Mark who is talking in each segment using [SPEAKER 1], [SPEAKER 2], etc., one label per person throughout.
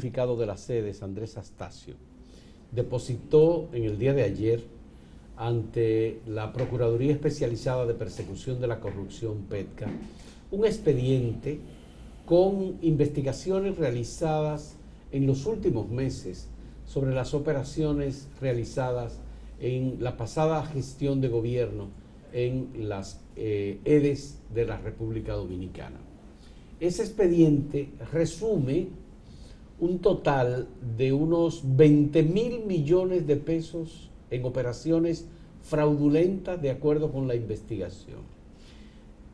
[SPEAKER 1] unificado de las sedes, Andrés Astacio, depositó en el día de ayer ante la Procuraduría Especializada de Persecución de la Corrupción, PETCA, un expediente con investigaciones realizadas en los últimos meses sobre las operaciones realizadas en la pasada gestión de gobierno en las eh, EDES de la República Dominicana. Ese expediente resume un total de unos 20 mil millones de pesos en operaciones fraudulentas de acuerdo con la investigación.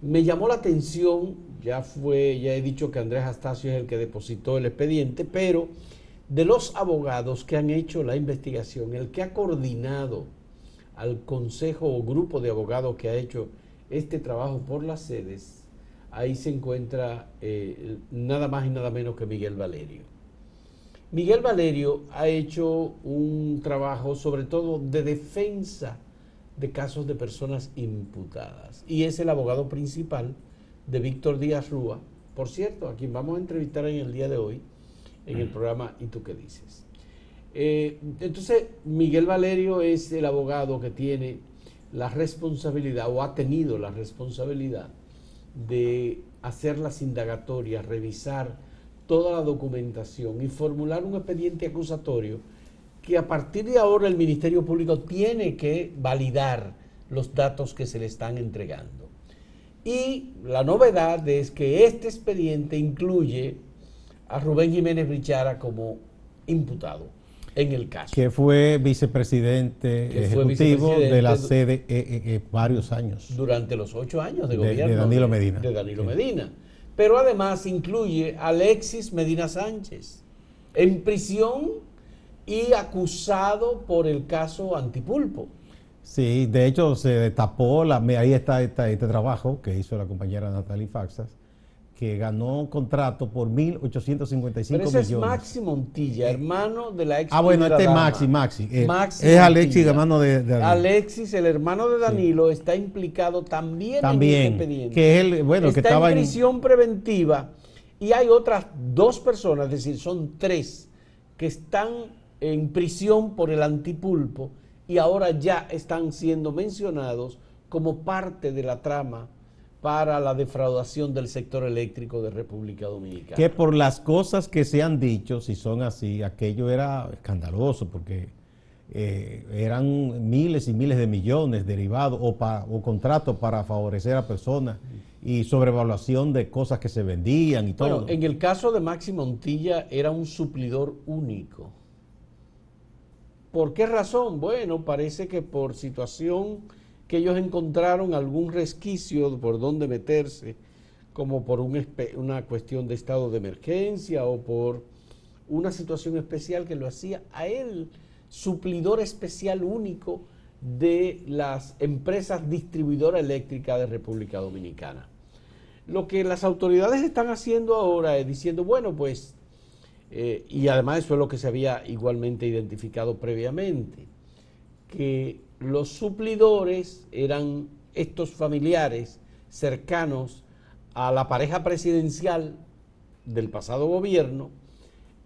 [SPEAKER 1] Me llamó la atención, ya fue, ya he dicho que Andrés Astacio es el que depositó el expediente, pero de los abogados que han hecho la investigación, el que ha coordinado al consejo o grupo de abogados que ha hecho este trabajo por las sedes, ahí se encuentra eh, nada más y nada menos que Miguel Valerio. Miguel Valerio ha hecho un trabajo sobre todo de defensa de casos de personas imputadas. Y es el abogado principal de Víctor Díaz Rúa, por cierto, a quien vamos a entrevistar en el día de hoy en el programa ¿Y tú qué dices? Eh, entonces, Miguel Valerio es el abogado que tiene la responsabilidad o ha tenido la responsabilidad de hacer las indagatorias, revisar toda la documentación y formular un expediente acusatorio que a partir de ahora el Ministerio Público tiene que validar los datos que se le están entregando. Y la novedad es que este expediente incluye a Rubén Jiménez Brichara como imputado en el caso.
[SPEAKER 2] Que fue vicepresidente ejecutivo de la sede eh, eh, eh, varios años.
[SPEAKER 1] Durante los ocho años de, gobierno.
[SPEAKER 2] De Danilo Medina.
[SPEAKER 1] De Danilo Medina. Pero además incluye a Alexis Medina Sánchez en prisión y acusado por el caso Antipulpo.
[SPEAKER 2] Sí, de hecho se destapó, la, ahí está, está este trabajo que hizo la compañera Natalie Faxas, que ganó contrato por 1.855 millones. Ese es
[SPEAKER 1] Maxi Montilla, hermano de la ex.
[SPEAKER 2] Ah, bueno, este es Maxi, Maxi. Eh, es Alexis, hermano de,
[SPEAKER 1] Danilo. Alexis, el hermano de Danilo, está implicado también,
[SPEAKER 2] también en el expediente. Que es el, bueno,
[SPEAKER 1] está
[SPEAKER 2] que estaba
[SPEAKER 1] en prisión preventiva y hay otras dos personas, es decir, son tres, que están en prisión por el antipulpo y ahora ya están siendo mencionados como parte de la trama para la defraudación del sector eléctrico de República Dominicana.
[SPEAKER 2] Que por las cosas que se han dicho, si son así, aquello era escandaloso porque eh, eran miles y miles de millones derivados o, o contratos para favorecer a personas y sobrevaluación de cosas que se vendían y todo.
[SPEAKER 1] Bueno, en el caso de Maxi Montilla era un suplidor único. ¿Por qué razón? Bueno, parece que por situación que ellos encontraron algún resquicio por donde meterse, como por una cuestión de estado de emergencia o por una situación especial que lo hacía a él suplidor especial único de las empresas distribuidoras eléctricas de República Dominicana. Lo que las autoridades están haciendo ahora es diciendo, bueno, pues, eh, y además eso es lo que se había igualmente identificado previamente, que los suplidores eran estos familiares cercanos a la pareja presidencial del pasado gobierno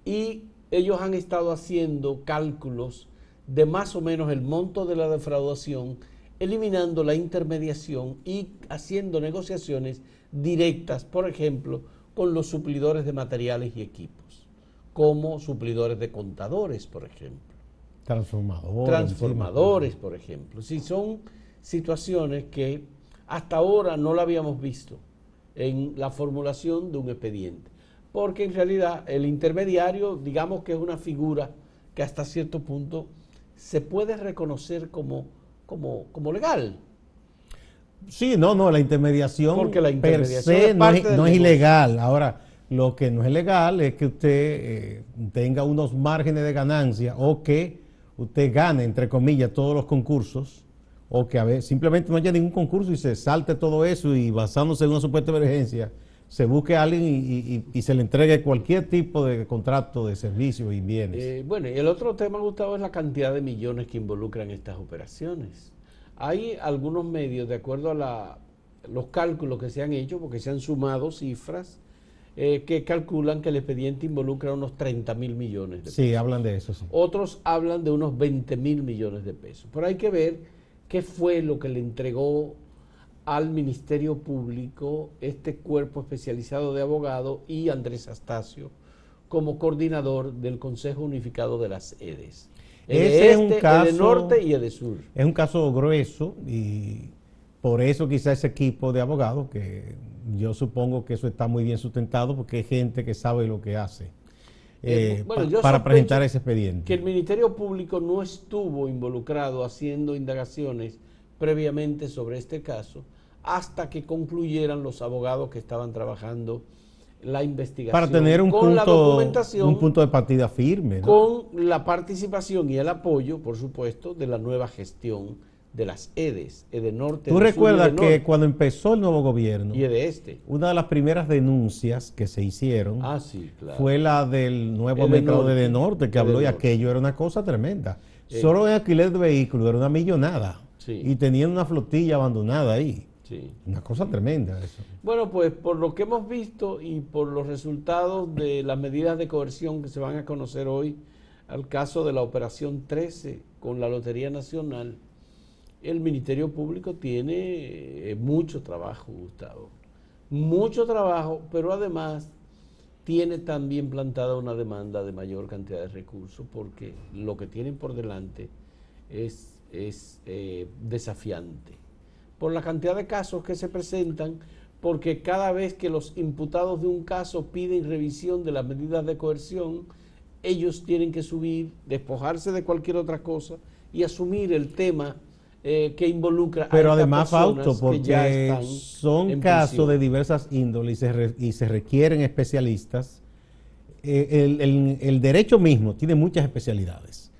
[SPEAKER 1] y ellos han estado haciendo cálculos de más o menos el monto de la defraudación, eliminando la intermediación y haciendo negociaciones directas, por ejemplo, con los suplidores de materiales y equipos, como suplidores de contadores, por ejemplo.
[SPEAKER 2] Transformadores.
[SPEAKER 1] Transformadores, por ejemplo. Si son situaciones que hasta ahora no la habíamos visto en la formulación de un expediente. Porque en realidad el intermediario, digamos que es una figura que hasta cierto punto se puede reconocer como, como, como legal.
[SPEAKER 2] Sí, no, no, la intermediación, Porque la intermediación no, es, ilegal. Ahora, lo que no es legal es que usted eh, tenga unos márgenes de ganancia o que usted gane, entre comillas, todos los concursos, o que a ver, simplemente no haya ningún concurso y se salte todo eso y basándose en una supuesta emergencia, se busque a alguien y, se le entregue cualquier tipo de contrato de servicios y bienes.
[SPEAKER 1] Eh, bueno, y el otro tema, Gustavo, es la cantidad de millones que involucran estas operaciones. Hay algunos medios, de acuerdo a los cálculos que se han hecho, porque se han sumado cifras, eh, que calculan que el expediente involucra unos 30 mil millones de
[SPEAKER 2] pesos. Sí, hablan de eso, sí.
[SPEAKER 1] Otros hablan de unos 20 mil millones de pesos. Pero hay que ver qué fue lo que le entregó al Ministerio Público este cuerpo especializado de abogados y Andrés Astacio como coordinador del Consejo Unificado de las EDES.
[SPEAKER 2] Ese es un caso, norte y el de sur. Es un caso grueso y por eso quizá ese equipo de abogados, que yo supongo que eso está muy bien sustentado porque hay gente que sabe lo que hace. Eh, eh, para presentar ese expediente.
[SPEAKER 1] Que el Ministerio Público no estuvo involucrado haciendo indagaciones previamente sobre este caso hasta que concluyeran los abogados que estaban trabajando la investigación.
[SPEAKER 2] Para tener un, con punto, la documentación, un punto de partida firme.
[SPEAKER 1] Con la participación y el apoyo, por supuesto, de la nueva gestión de las EDES, EDE Norte.
[SPEAKER 2] ¿Tú recuerdas que cuando empezó el nuevo gobierno,
[SPEAKER 1] y EDE Este,
[SPEAKER 2] una de las primeras denuncias que se hicieron
[SPEAKER 1] ah, sí, claro.
[SPEAKER 2] fue la del nuevo mercado de EDE Norte, que habló y aquello era una cosa tremenda. Eh. Solo en alquiler de vehículos era una millonada. Y tenían una flotilla abandonada ahí. Una cosa tremenda eso.
[SPEAKER 1] Bueno, pues por lo que hemos visto y por los resultados de las medidas de coerción que se van a conocer hoy, al caso de la operación 13 con la Lotería Nacional, el Ministerio Público tiene eh, mucho trabajo, Gustavo. Mucho trabajo, pero además tiene también plantada una demanda de mayor cantidad de recursos porque lo que tienen por delante es, es eh, desafiante por la cantidad de casos que se presentan, porque cada vez que los imputados de un caso piden revisión de las medidas de coerción, ellos tienen que subir, despojarse de cualquier otra cosa y asumir el tema eh, que involucra
[SPEAKER 2] Pero a además, Fausto, porque son casos de diversas índoles y se, requieren especialistas. Eh, el, derecho mismo tiene muchas especialidades.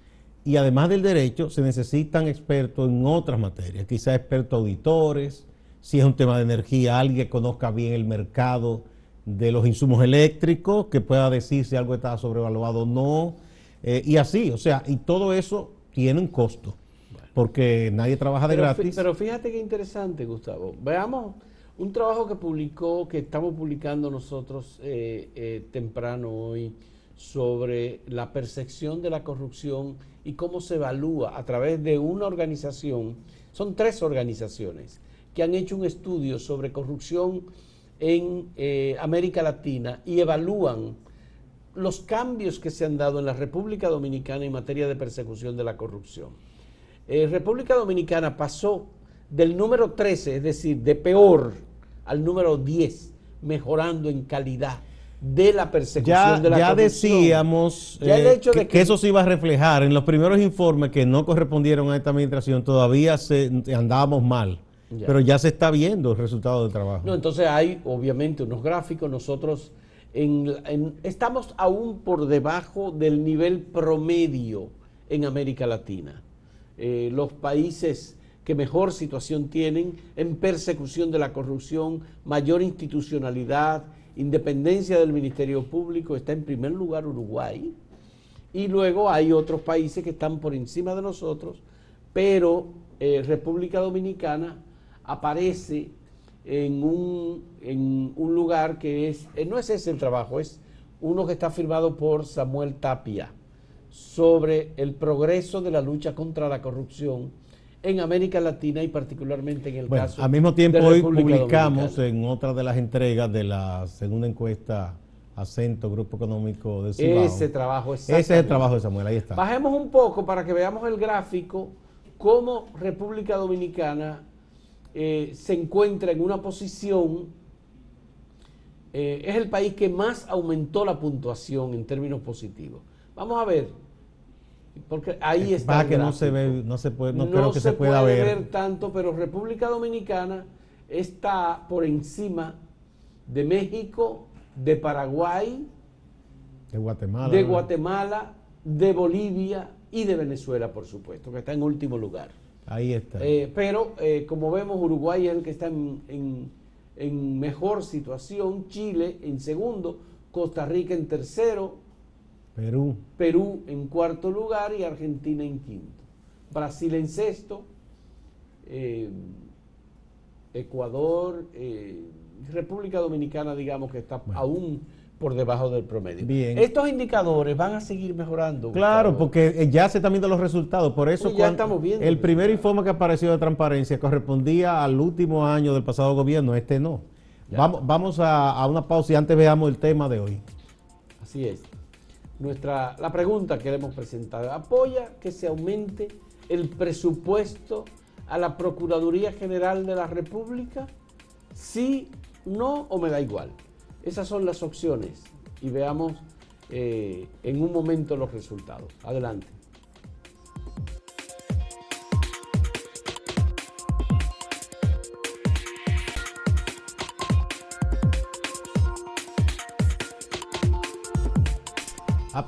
[SPEAKER 2] Y además del derecho, se necesitan expertos en otras materias, quizás expertos auditores, si es un tema de energía, alguien que conozca bien el mercado de los insumos eléctricos, que pueda decir si algo está sobrevaluado o no, eh, y así, o sea, y todo eso tiene un costo porque nadie trabaja de gratis.
[SPEAKER 1] Pero fíjate qué interesante, Gustavo. Veamos un trabajo que publicó, que estamos publicando nosotros eh, eh, temprano hoy sobre la percepción de la corrupción y cómo se evalúa a través de una organización, son tres organizaciones que han hecho un estudio sobre corrupción en eh, América Latina y evalúan los cambios que se han dado en la República Dominicana en materia de persecución de la corrupción. Eh, República Dominicana pasó del número 13, es decir, de peor, al número 10, mejorando en calidad de la persecución de la
[SPEAKER 2] ya Decíamos eh, que, eso se iba a reflejar en los primeros informes que no correspondieron a esta administración, todavía se, andábamos mal. Pero ya se está viendo el resultado del trabajo.
[SPEAKER 1] No, entonces hay obviamente unos gráficos. Nosotros estamos aún por debajo del nivel promedio en América Latina. Eh, los países que mejor situación tienen en persecución de la corrupción, mayor institucionalidad, independencia del Ministerio Público, está en primer lugar Uruguay, y luego hay otros países que están por encima de nosotros, pero eh, República Dominicana aparece en un, en un lugar que es, eh, no es ese el trabajo, es uno que está firmado por Samuel Tapia sobre el progreso de la lucha contra la corrupción en América Latina y particularmente en el
[SPEAKER 2] bueno,
[SPEAKER 1] caso.
[SPEAKER 2] Al mismo tiempo, hoy publicamos en otra de las entregas de la segunda encuesta Acento, Grupo Económico de
[SPEAKER 1] Cibao. Ese trabajo,
[SPEAKER 2] Ese es el trabajo de Samuel, ahí está.
[SPEAKER 1] Bajemos un poco para que veamos el gráfico, cómo República Dominicana eh, se encuentra en una posición, eh, es el país que más aumentó la puntuación en términos positivos. Vamos a ver. Porque ahí está.
[SPEAKER 2] que no se ve, no se puede, no, creo que se, pueda puede ver.
[SPEAKER 1] tanto, pero República Dominicana está por encima de México, de Paraguay,
[SPEAKER 2] de Guatemala,
[SPEAKER 1] de Guatemala, de Bolivia y de Venezuela, por supuesto, que está en último lugar.
[SPEAKER 2] Ahí está.
[SPEAKER 1] Eh, pero eh, como vemos, Uruguay es el que está en, en mejor situación, Chile en segundo, Costa Rica en tercero,
[SPEAKER 2] Perú.
[SPEAKER 1] Perú en cuarto lugar y Argentina en quinto. Brasil en sexto. Eh, Ecuador, eh, República Dominicana, digamos que está aún por debajo del promedio. Bien. Estos indicadores van a seguir mejorando.
[SPEAKER 2] Claro, porque eh, ya se están viendo los resultados. Por eso ya estamos viendo. el primer informe que apareció de transparencia correspondía al último año del pasado gobierno, este no. Vamos, vamos a, una pausa y antes veamos el tema de hoy.
[SPEAKER 1] Así es. Nuestra, la pregunta que hemos presentado, ¿apoya que se aumente el presupuesto a la Procuraduría General de la República? Sí, no o me da igual. Esas son las opciones y veamos eh, en un momento los resultados. Adelante.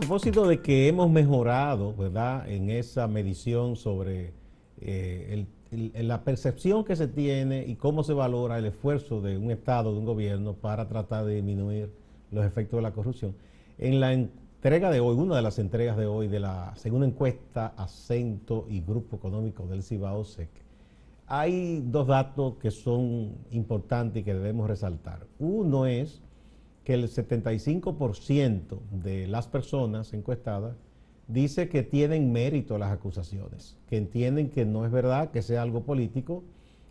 [SPEAKER 2] Propósito de que hemos mejorado, ¿verdad?, en esa medición sobre eh, la percepción que se tiene y cómo se valora el esfuerzo de un Estado, de un gobierno, para tratar de disminuir los efectos de la corrupción. En la entrega de hoy, una de las entregas de hoy de la segunda encuesta Acento y Grupo Económico del Cibao SEC, hay dos datos que son importantes y que debemos resaltar. Uno es que el 75% de las personas encuestadas dice que tienen mérito las acusaciones, que entienden que no es verdad que sea algo político,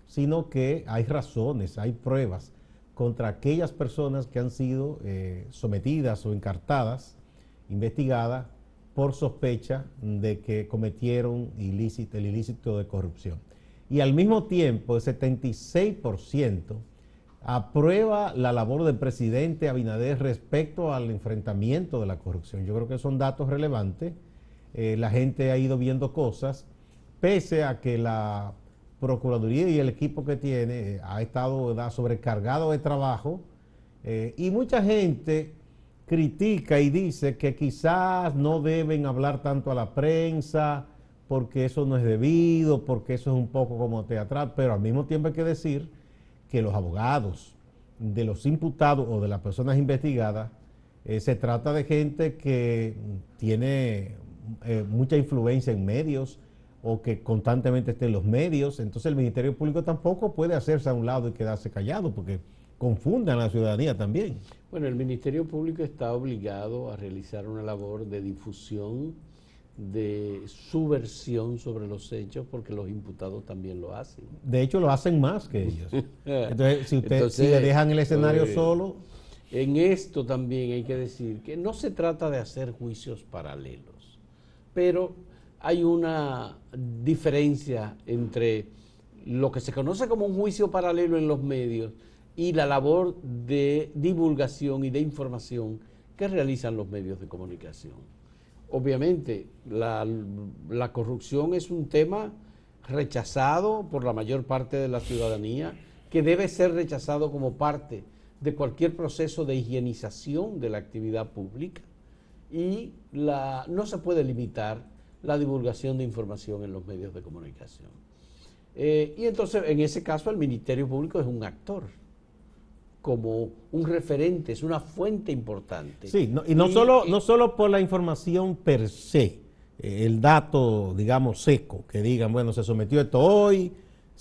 [SPEAKER 2] sino que hay razones, hay pruebas contra aquellas personas que han sido eh, sometidas o encartadas, investigadas por sospecha de que cometieron el ilícito de corrupción. Y al mismo tiempo, el 76% aprueba la labor del presidente Abinader respecto al enfrentamiento de la corrupción. Yo creo que son datos relevantes. Eh, la gente ha ido viendo cosas, pese a que la Procuraduría y el equipo que tiene eh, ha estado sobrecargado de trabajo eh, y mucha gente critica y dice que quizás no deben hablar tanto a la prensa porque eso no es debido, porque eso es un poco como teatral, pero al mismo tiempo hay que decir que los abogados de los imputados o de las personas investigadas, eh, se trata de gente que tiene eh, mucha influencia en medios o que constantemente esté en los medios, entonces el Ministerio Público tampoco puede hacerse a un lado y quedarse callado porque confundan a la ciudadanía también.
[SPEAKER 1] Bueno, el Ministerio Público está obligado a realizar una labor de difusión de su versión sobre los hechos porque los imputados también lo hacen.
[SPEAKER 2] De hecho, lo hacen más que ellos. Entonces, si ustedes le dejan el escenario eh, solo...
[SPEAKER 1] En esto también hay que decir que no se trata de hacer juicios paralelos, pero hay una diferencia entre lo que se conoce como un juicio paralelo en los medios y la labor de divulgación y de información que realizan los medios de comunicación. Obviamente, la, corrupción es un tema rechazado por la mayor parte de la ciudadanía, que debe ser rechazado como parte de cualquier proceso de higienización de la actividad pública y la, no se puede limitar la divulgación de información en los medios de comunicación. Eh, y entonces, en ese caso, el Ministerio Público es un actor como un referente, es una fuente importante.
[SPEAKER 2] Sí, y no, solo, no solo por la información per se, eh, el dato, digamos, seco, que digan, bueno, se sometió esto hoy,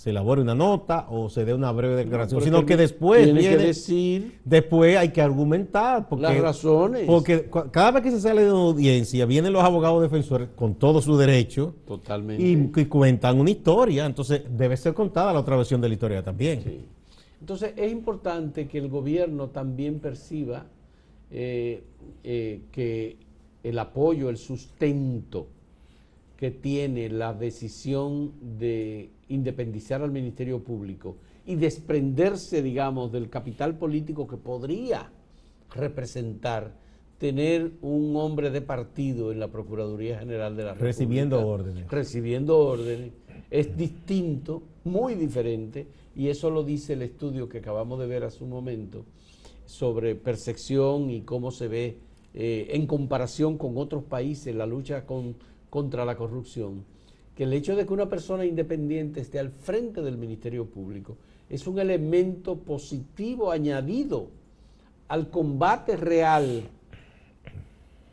[SPEAKER 2] se elabore una nota o se dé una breve declaración, sino que después
[SPEAKER 1] tiene que decir
[SPEAKER 2] después hay que argumentar
[SPEAKER 1] porque, las razones.
[SPEAKER 2] Porque cada vez que se sale de una audiencia vienen los abogados defensores con todo su derecho
[SPEAKER 1] Totalmente.
[SPEAKER 2] Y, cuentan una historia, entonces debe ser contada la otra versión de la historia también. Sí.
[SPEAKER 1] Entonces es importante que el gobierno también perciba eh, eh, que el apoyo, el sustento que tiene la decisión de independizar al Ministerio Público y desprenderse, digamos, del capital político que podría representar tener un hombre de partido en la Procuraduría General de la República.
[SPEAKER 2] Recibiendo órdenes.
[SPEAKER 1] Recibiendo órdenes. Es distinto, muy diferente y eso lo dice el estudio que acabamos de ver hace un momento sobre percepción y cómo se ve eh, en comparación con otros países la lucha contra la corrupción, que el hecho de que una persona independiente esté al frente del Ministerio Público es un elemento positivo añadido al combate real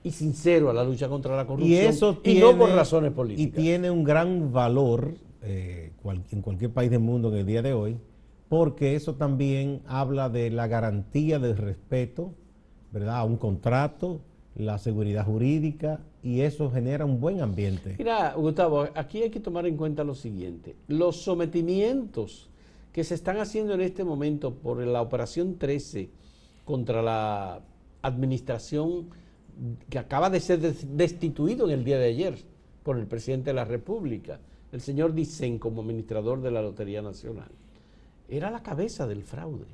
[SPEAKER 1] y sincero a la lucha contra la corrupción
[SPEAKER 2] y, eso no por razones políticas. Y tiene un gran valor eh, en cualquier país del mundo en el día de hoy, porque eso también habla de la garantía del respeto, ¿verdad? A un contrato, la seguridad jurídica y eso genera un buen ambiente.
[SPEAKER 1] Mira, Gustavo, aquí hay que tomar en cuenta lo siguiente. Los sometimientos que se están haciendo en este momento por la operación 13 contra la administración que acaba de ser destituido en el día de ayer por el presidente de la República, el señor Dicen como administrador de la Lotería Nacional, era la cabeza del fraude.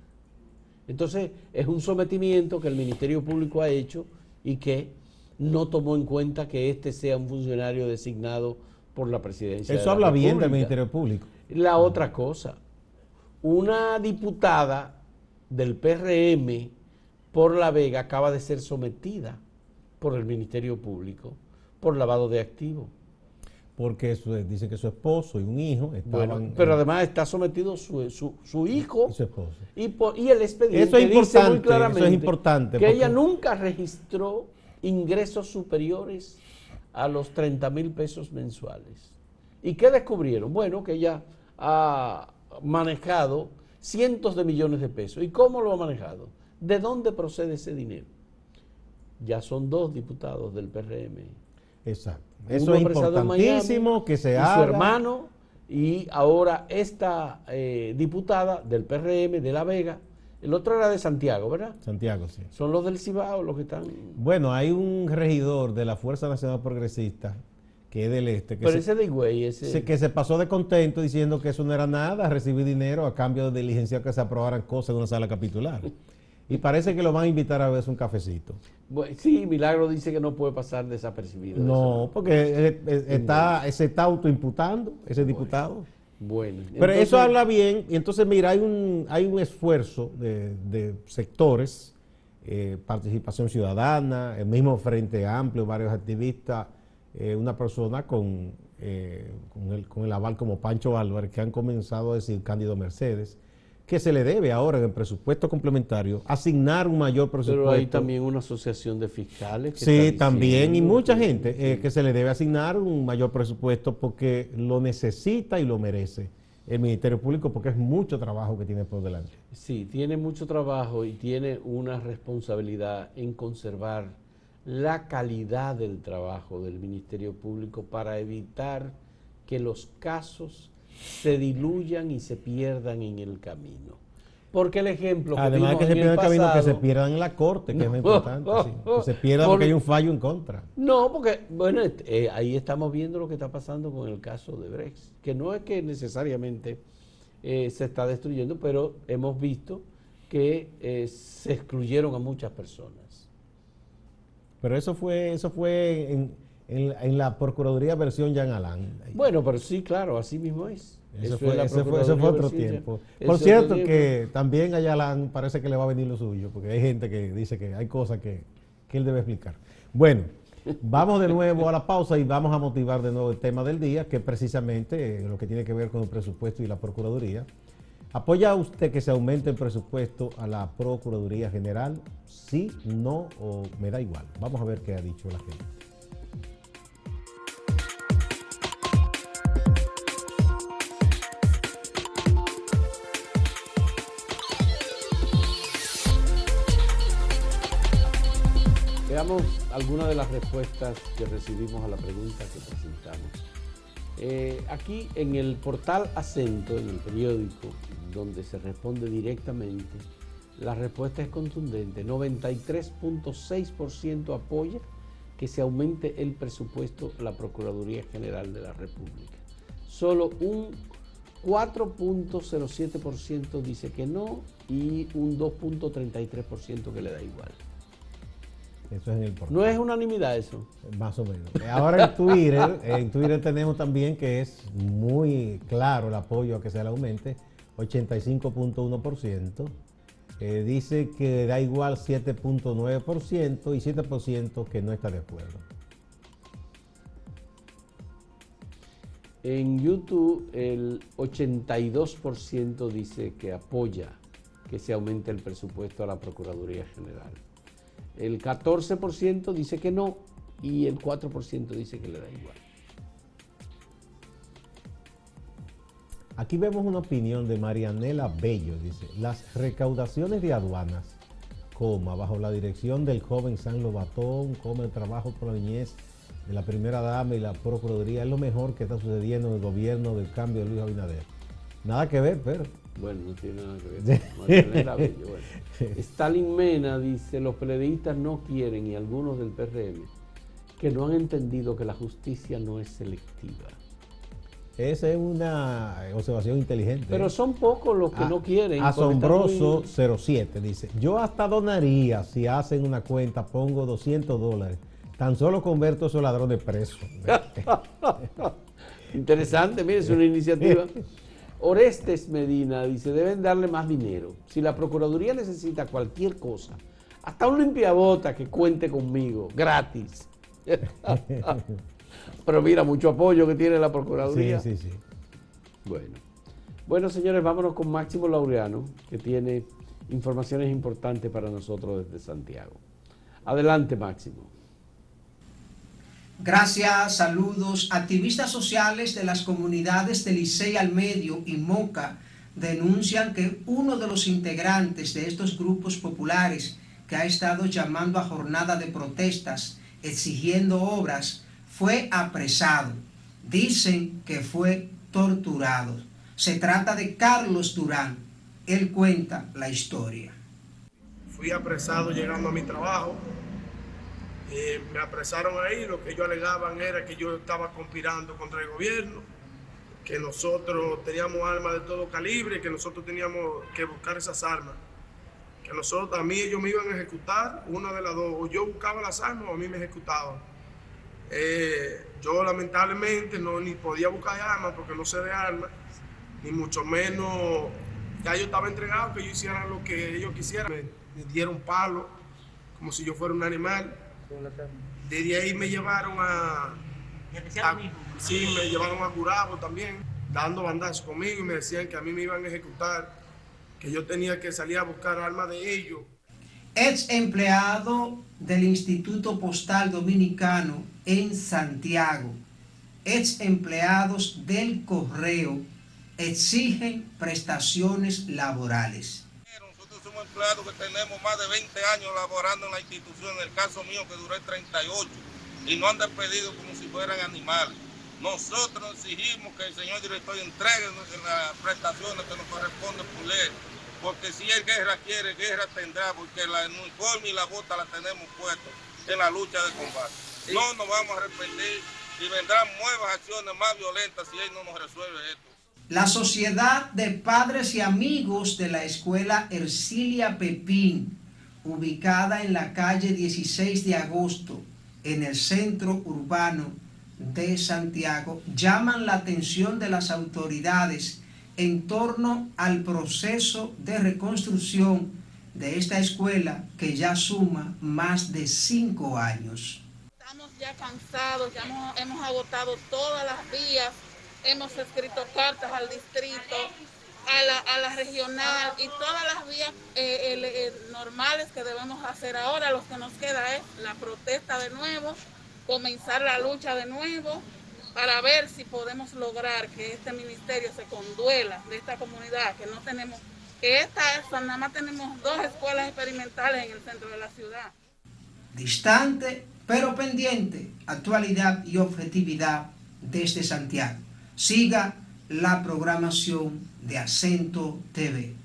[SPEAKER 1] Entonces, es un sometimiento que el Ministerio Público ha hecho y que no tomó en cuenta que este sea un funcionario designado por la presidencia.
[SPEAKER 2] Eso habla bien del Ministerio Público.
[SPEAKER 1] La otra cosa, una diputada del PRM por La Vega acaba de ser sometida por el Ministerio Público por lavado de activos.
[SPEAKER 2] Porque dice que su esposo y un hijo estaban...
[SPEAKER 1] pero además está sometido su, su, hijo
[SPEAKER 2] y su esposo.
[SPEAKER 1] Y, el expediente
[SPEAKER 2] eso es importante, muy claramente eso es importante
[SPEAKER 1] que ella nunca registró ingresos superiores a los 30 mil pesos mensuales. ¿Y qué descubrieron? Bueno, que ella ha manejado cientos de millones de pesos. ¿Y cómo lo ha manejado? ¿De dónde procede ese dinero? Ya son dos diputados del PRM.
[SPEAKER 2] Exacto. Eso es importantísimo que se haga.
[SPEAKER 1] Su hermano y ahora esta eh, diputada del PRM de La Vega. El otro era de Santiago, ¿verdad?
[SPEAKER 2] Santiago, sí.
[SPEAKER 1] Son los del Cibao los que están.
[SPEAKER 2] Bueno, hay un regidor de la Fuerza Nacional Progresista que es del este. Que
[SPEAKER 1] Pero ese de Higüey, ese...
[SPEAKER 2] Que se pasó de contento diciendo que eso no era nada, recibir dinero a cambio de diligencia que se aprobaran cosas en una sala capitular. y parece que lo van a invitar a beber un cafecito.
[SPEAKER 1] sí, Milagro dice que no puede pasar desapercibido.
[SPEAKER 2] No, porque está, se está autoimputando ese diputado. Bueno. Pero eso habla bien, y entonces mira, hay un, hay un esfuerzo de, sectores, eh, participación ciudadana, el mismo Frente Amplio, varios activistas, eh, una persona con, eh, con, el, con el aval como Pancho Álvarez, que han comenzado a decir Cándido Mercedes, que se le debe ahora en el presupuesto complementario asignar un mayor presupuesto.
[SPEAKER 1] Pero hay también una asociación de fiscales.
[SPEAKER 2] Que sí, también, y mucha gente eh, que se le debe asignar un mayor presupuesto porque lo necesita y lo merece el Ministerio Público porque es mucho trabajo que tiene por delante.
[SPEAKER 1] Sí, tiene mucho trabajo y tiene una responsabilidad en conservar la calidad del trabajo del Ministerio Público para evitar que los casos se diluyan y se pierdan en el camino. Porque el ejemplo
[SPEAKER 2] que Además que se pierdan en el camino, que se pierdan en la corte, que es muy importante. Que se pierdan porque hay un fallo en contra.
[SPEAKER 1] No, porque, bueno, eh, ahí estamos viendo lo que está pasando con el caso de Brex, que no es que necesariamente eh, se está destruyendo, pero hemos visto que eh, se excluyeron a muchas personas.
[SPEAKER 2] Pero eso fue, eso fue en, en, la Procuraduría versión Jean Alain.
[SPEAKER 1] Bueno, pero sí, claro, así mismo es.
[SPEAKER 2] Eso, fue, otro tiempo. Por cierto, que también a Yalán parece que le va a venir lo suyo, porque hay gente que dice que hay cosas que, que él debe explicar. Bueno, vamos de nuevo a la pausa y vamos a motivar de nuevo el tema del día, que es precisamente lo que tiene que ver con el presupuesto y la Procuraduría. ¿Apoya usted que se aumente el presupuesto a la Procuraduría General? Sí, no o me da igual. Vamos a ver qué ha dicho la gente.
[SPEAKER 1] Veamos algunas de las respuestas que recibimos a la pregunta que presentamos. Eh, aquí en el portal Acento, en el periódico, donde se responde directamente, la respuesta es contundente. 93.6% apoya que se aumente el presupuesto a la Procuraduría General de la República. Solo un 4.07% dice que no y un 2.33% que le da igual.
[SPEAKER 2] Eso es en el portal.
[SPEAKER 1] No es unanimidad eso.
[SPEAKER 2] Más o menos. Ahora en Twitter, en Twitter tenemos también que es muy claro el apoyo a que se le aumente 85.1%. Eh, dice que da igual 7.9% y 7% que no está de acuerdo.
[SPEAKER 1] En YouTube el 82% dice que apoya que se aumente el presupuesto a la Procuraduría General. El 14% dice que no y el 4% dice que le da igual.
[SPEAKER 2] Aquí vemos una opinión de Marianela Bello, dice, las recaudaciones de aduanas, coma, bajo la dirección del joven San Lobatón, coma el trabajo por la niñez de la primera dama y la procuraduría, es lo mejor que está sucediendo en el gobierno del cambio de Luis Abinader. Nada que ver, pero...
[SPEAKER 1] Bueno, no tiene nada que ver. Bello, bueno. Stalin Mena dice, los periodistas no quieren, y algunos del PRM, que no han entendido que la justicia no es selectiva.
[SPEAKER 2] Esa es una observación inteligente.
[SPEAKER 1] Pero son pocos los que no quieren.
[SPEAKER 2] Asombroso 07 dice, yo hasta donaría si hacen una cuenta, pongo 200 dólares. Tan solo converto a esos ladrones presos.
[SPEAKER 1] Interesante, mire, es una iniciativa. Orestes Medina dice, deben darle más dinero. Si la Procuraduría necesita cualquier cosa, hasta un limpiabota que cuente conmigo, gratis. Pero mira, mucho apoyo que tiene la Procuraduría. Sí, sí, sí. Bueno. Bueno, señores, vámonos con Máximo Laureano, que tiene informaciones importantes para nosotros desde Santiago. Adelante, Máximo.
[SPEAKER 3] Gracias, saludos. Activistas sociales de las comunidades de Licey al Medio y Moca denuncian que uno de los integrantes de estos grupos populares que ha estado llamando a jornada de protestas exigiendo obras fue apresado. Dicen que fue torturado. Se trata de Carlos Durán. Él cuenta la historia.
[SPEAKER 4] Fui apresado llegando a mi trabajo. Eh, me apresaron ahí. Lo que ellos alegaban era que yo estaba conspirando contra el gobierno, que nosotros teníamos armas de todo calibre, que nosotros teníamos que buscar esas armas. Que nosotros, a mí ellos me iban a ejecutar, una de las dos. O yo buscaba las armas o a mí me ejecutaban. Eh, yo lamentablemente no ni podía buscar armas porque no sé de armas, ni mucho menos, ya yo estaba entregado que yo hiciera lo que ellos quisieran. Me, dieron palo, como si yo fuera un animal. Desde ahí me llevaron a... sí, me llevaron a Curabo también, dando bandazos conmigo y me decían que a mí me iban a ejecutar, que yo tenía que salir a buscar armas de ellos.
[SPEAKER 3] Ex empleado del Instituto Postal Dominicano en Santiago, ex empleados del correo exigen prestaciones laborales.
[SPEAKER 5] Empleados que tenemos más de 20 años laborando en la institución, en el caso mío que duré 38, y no han despedido como si fueran animales. Nosotros exigimos que el señor director entregue las prestaciones que nos corresponden por ley, porque si el guerra quiere, guerra tendrá, porque la uniforme y la bota la tenemos puestos en la lucha de combate. No nos vamos a arrepentir y vendrán nuevas acciones más violentas si él no nos resuelve esto.
[SPEAKER 3] La Sociedad de Padres y Amigos de la Escuela Ercilia Pepín, ubicada en la calle 16 de agosto, en el centro urbano de Santiago, llaman la atención de las autoridades en torno al proceso de reconstrucción de esta escuela que ya suma más de cinco años.
[SPEAKER 6] Ya cansados, ya hemos, agotado todas las vías, hemos escrito cartas al distrito, a la, regional y todas las vías eh, eh, normales que debemos hacer ahora. Lo que nos queda es la protesta de nuevo, comenzar la lucha de nuevo para ver si podemos lograr que este ministerio se conduela de esta comunidad, que no tenemos, que esta nada más tenemos dos escuelas experimentales en el centro de la ciudad.
[SPEAKER 3] Distante pero pendiente, actualidad y objetividad desde Santiago. Siga la programación de Acento TV.